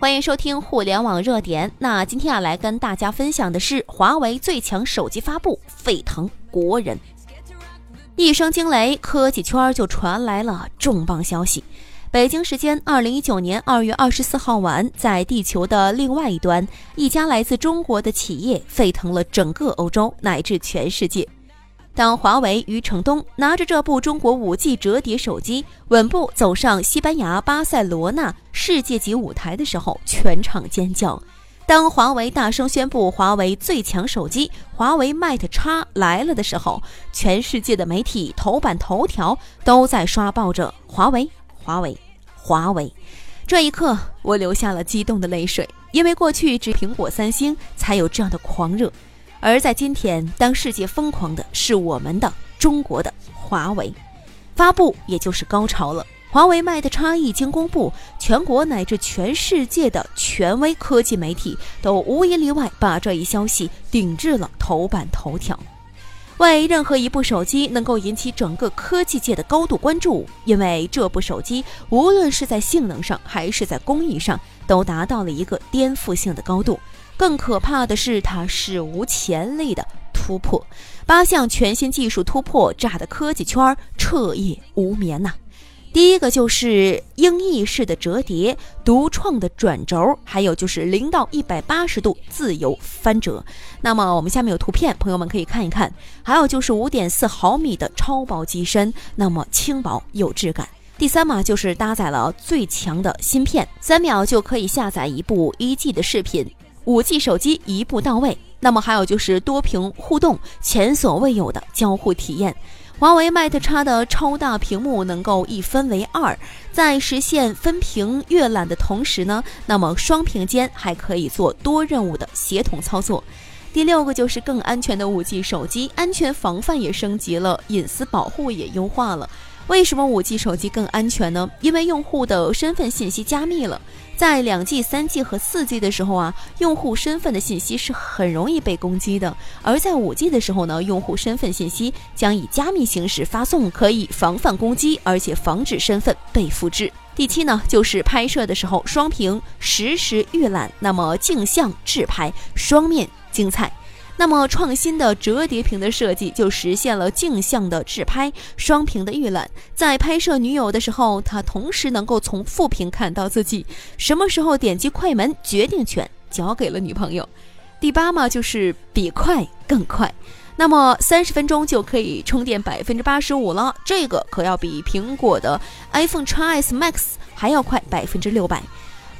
欢迎收听互联网热点。那今天要来跟大家分享的是华为最强手机发布，沸腾国人。一声惊雷，科技圈就传来了重磅消息。北京时间二零一九年二月二十四号晚，在地球的另外一端，一家来自中国的企业沸腾了整个欧洲乃至全世界。当华为余承东拿着这部中国五 G 折叠手机稳步走上西班牙巴塞罗那世界级舞台的时候，全场尖叫。当华为大声宣布华为最强手机华为 Mate X 来了的时候，全世界的媒体头版头条都在刷爆着华为，华为，华为。这一刻，我流下了激动的泪水，因为过去只苹果、三星才有这样的狂热。而在今天，当世界疯狂的是我们的中国的华为，发布也就是高潮了。华为 Mate X 一经公布，全国乃至全世界的权威科技媒体都无一例外把这一消息顶至了头版头条。为任何一部手机能够引起整个科技界的高度关注，因为这部手机无论是在性能上还是在工艺上，都达到了一个颠覆性的高度。更可怕的是，它史无前例的突破，八项全新技术突破，炸的科技圈彻夜无眠呐！第一个就是鹰翼式的折叠，独创的转轴，还有就是零到一百八十度自由翻折。那么我们下面有图片，朋友们可以看一看。还有就是五点四毫米的超薄机身，那么轻薄有质感。第三嘛，就是搭载了最强的芯片，三秒就可以下载一部一 G 的视频。五 G 手机一步到位，那么还有就是多屏互动，前所未有的交互体验。华为 Mate X 的超大屏幕能够一分为二，在实现分屏阅览的同时呢，那么双屏间还可以做多任务的协同操作。第六个就是更安全的五 G 手机，安全防范也升级了，隐私保护也优化了。为什么五 G 手机更安全呢？因为用户的身份信息加密了。在两 G、三 G 和四 G 的时候啊，用户身份的信息是很容易被攻击的；而在五 G 的时候呢，用户身份信息将以加密形式发送，可以防范攻击，而且防止身份被复制。第七呢，就是拍摄的时候双屏实时预览，那么镜像自拍双面精彩。那么创新的折叠屏的设计就实现了镜像的自拍、双屏的预览。在拍摄女友的时候，他同时能够从副屏看到自己。什么时候点击快门，决定权交给了女朋友。第八嘛，就是比快更快。那么三十分钟就可以充电百分之八十五了，这个可要比苹果的 iPhone X S Max 还要快百分之六百。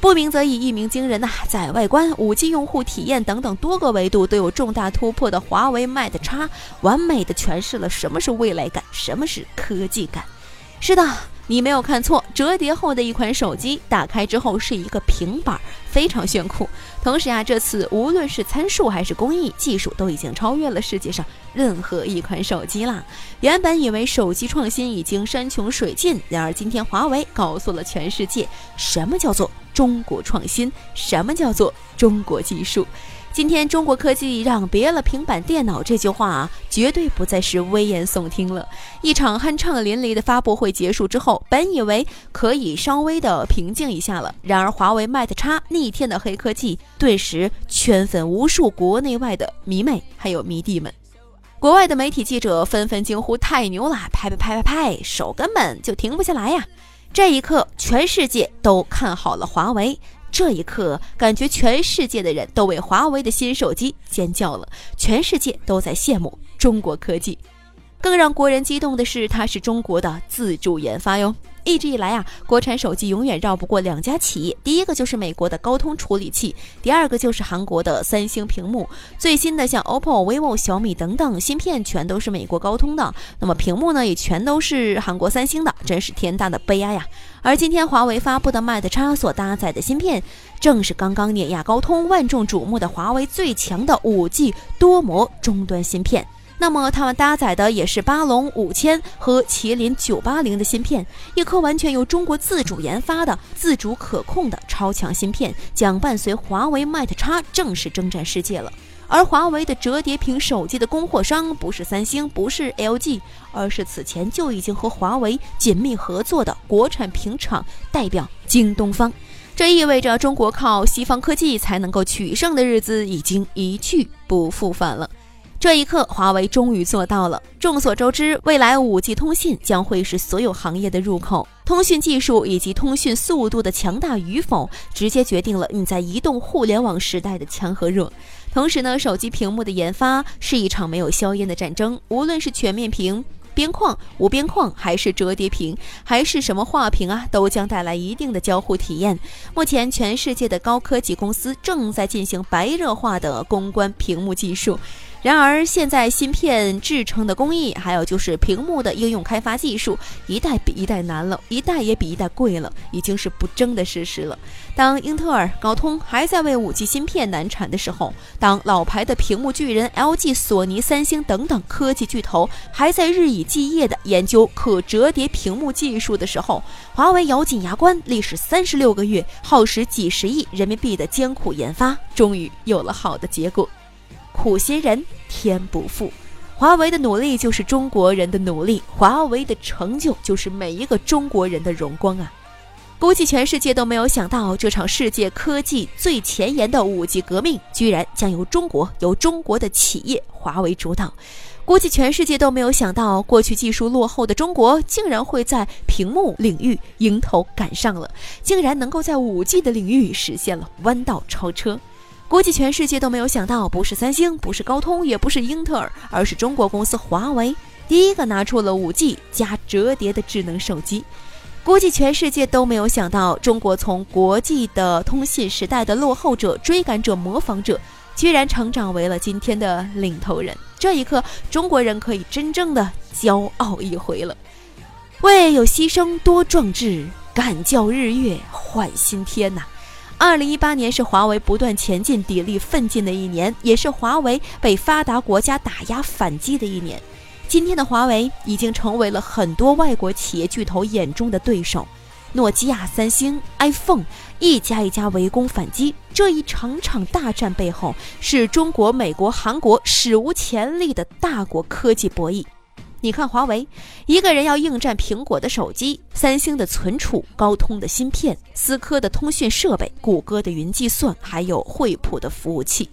不鸣则已，一鸣惊人呐！在外观、五 G 用户体验等等多个维度都有重大突破的华为 Mate X，完美的诠释了什么是未来感，什么是科技感。是的。你没有看错，折叠后的一款手机，打开之后是一个平板，非常炫酷。同时啊，这次无论是参数还是工艺技术，都已经超越了世界上任何一款手机啦。原本以为手机创新已经山穷水尽，然而今天华为告诉了全世界，什么叫做中国创新，什么叫做中国技术。今天中国科技让别了平板电脑这句话，绝对不再是危言耸听了。一场酣畅淋漓的发布会结束之后，本以为可以稍微的平静一下了，然而华为 Mate X 逆天的黑科技，顿时圈粉无数国内外的迷妹还有迷弟们。国外的媒体记者纷纷惊呼：“太牛了！拍拍拍拍拍，手根本就停不下来呀！”这一刻，全世界都看好了华为。这一刻，感觉全世界的人都为华为的新手机尖叫了，全世界都在羡慕中国科技。更让国人激动的是，它是中国的自主研发哟。一直以来啊，国产手机永远绕不过两家企业，第一个就是美国的高通处理器，第二个就是韩国的三星屏幕。最新的像 OPPO、vivo、小米等等，芯片全都是美国高通的，那么屏幕呢也全都是韩国三星的，真是天大的悲哀呀！而今天华为发布的 Mate X 所搭载的芯片，正是刚刚碾压高通、万众瞩目的华为最强的 5G 多模终端芯片。那么，它们搭载的也是巴龙五千和麒麟九八零的芯片，一颗完全由中国自主研发的、自主可控的超强芯片，将伴随华为 Mate X 正式征战世界了。而华为的折叠屏手机的供货商不是三星，不是 LG，而是此前就已经和华为紧密合作的国产屏厂代表京东方。这意味着中国靠西方科技才能够取胜的日子已经一去不复返了。这一刻，华为终于做到了。众所周知，未来 5G 通信将会是所有行业的入口。通讯技术以及通讯速度的强大与否，直接决定了你在移动互联网时代的强和弱。同时呢，手机屏幕的研发是一场没有硝烟的战争。无论是全面屏。边框、无边框，还是折叠屏，还是什么画屏啊，都将带来一定的交互体验。目前，全世界的高科技公司正在进行白热化的攻关屏幕技术。然而，现在芯片制成的工艺，还有就是屏幕的应用开发技术，一代比一代难了，一代也比一代贵了，已经是不争的事实了。当英特尔、高通还在为 5G 芯片难产的时候，当老牌的屏幕巨人 LG、索尼、三星等等科技巨头还在日以继夜地研究可折叠屏幕技术的时候，华为咬紧牙关，历时三十六个月，耗时几十亿人民币的艰苦研发，终于有了好的结果。苦心人天不负，华为的努力就是中国人的努力，华为的成就就是每一个中国人的荣光啊！估计全世界都没有想到，这场世界科技最前沿的五 G 革命，居然将由中国由中国的企业华为主导。估计全世界都没有想到，过去技术落后的中国，竟然会在屏幕领域迎头赶上了，竟然能够在五 G 的领域实现了弯道超车。估计全世界都没有想到，不是三星，不是高通，也不是英特尔，而是中国公司华为第一个拿出了 5G 加折叠的智能手机。估计全世界都没有想到，中国从国际的通信时代的落后者、追赶者、模仿者，居然成长为了今天的领头人。这一刻，中国人可以真正的骄傲一回了。为有牺牲多壮志，敢叫日月换新天呐！二零一八年是华为不断前进、砥砺奋进的一年，也是华为被发达国家打压反击的一年。今天的华为已经成为了很多外国企业巨头眼中的对手，诺基亚、三星、iPhone 一家一家围攻反击。这一场场大战背后，是中国、美国、韩国史无前例的大国科技博弈。你看，华为一个人要应战苹果的手机、三星的存储、高通的芯片、思科的通讯设备、谷歌的云计算，还有惠普的服务器，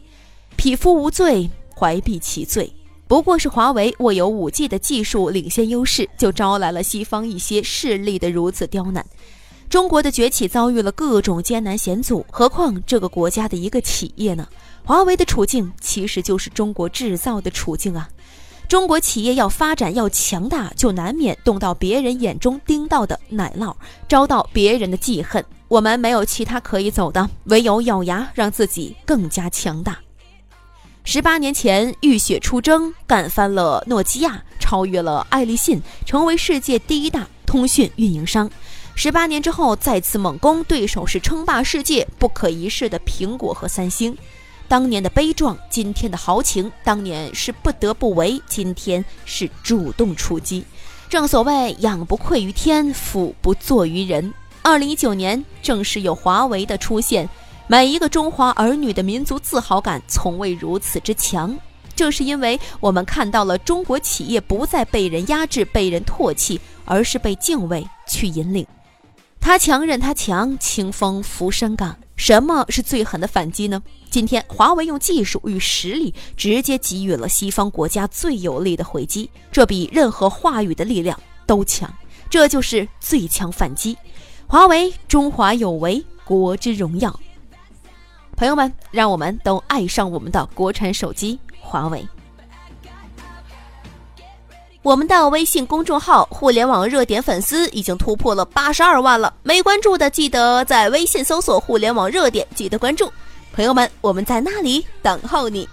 匹夫无罪，怀璧其罪。不过是华为握有 5G 的技术领先优势，就招来了西方一些势力的如此刁难。中国的崛起遭遇了各种艰难险阻，何况这个国家的一个企业呢？华为的处境其实就是中国制造的处境啊。中国企业要发展要强大，就难免动到别人眼中盯到的奶酪，遭到别人的记恨。我们没有其他可以走的，唯有咬牙让自己更加强大。十八年前浴血出征，干翻了诺基亚，超越了爱立信，成为世界第一大通讯运营商。十八年之后再次猛攻，对手是称霸世界不可一世的苹果和三星。当年的悲壮，今天的豪情；当年是不得不为，今天是主动出击。正所谓“仰不愧于天，俯不作于人”。二零一九年，正是有华为的出现，每一个中华儿女的民族自豪感从未如此之强。正是因为我们看到了中国企业不再被人压制、被人唾弃，而是被敬畏去引领。他强任他强，清风拂山岗。什么是最狠的反击呢？今天，华为用技术与实力直接给予了西方国家最有力的回击，这比任何话语的力量都强。这就是最强反击。华为，中华有为，国之荣耀。朋友们，让我们都爱上我们的国产手机华为。我们的微信公众号“互联网热点”粉丝已经突破了八十二万了，没关注的记得在微信搜索“互联网热点”，记得关注。朋友们，我们在那里等候你。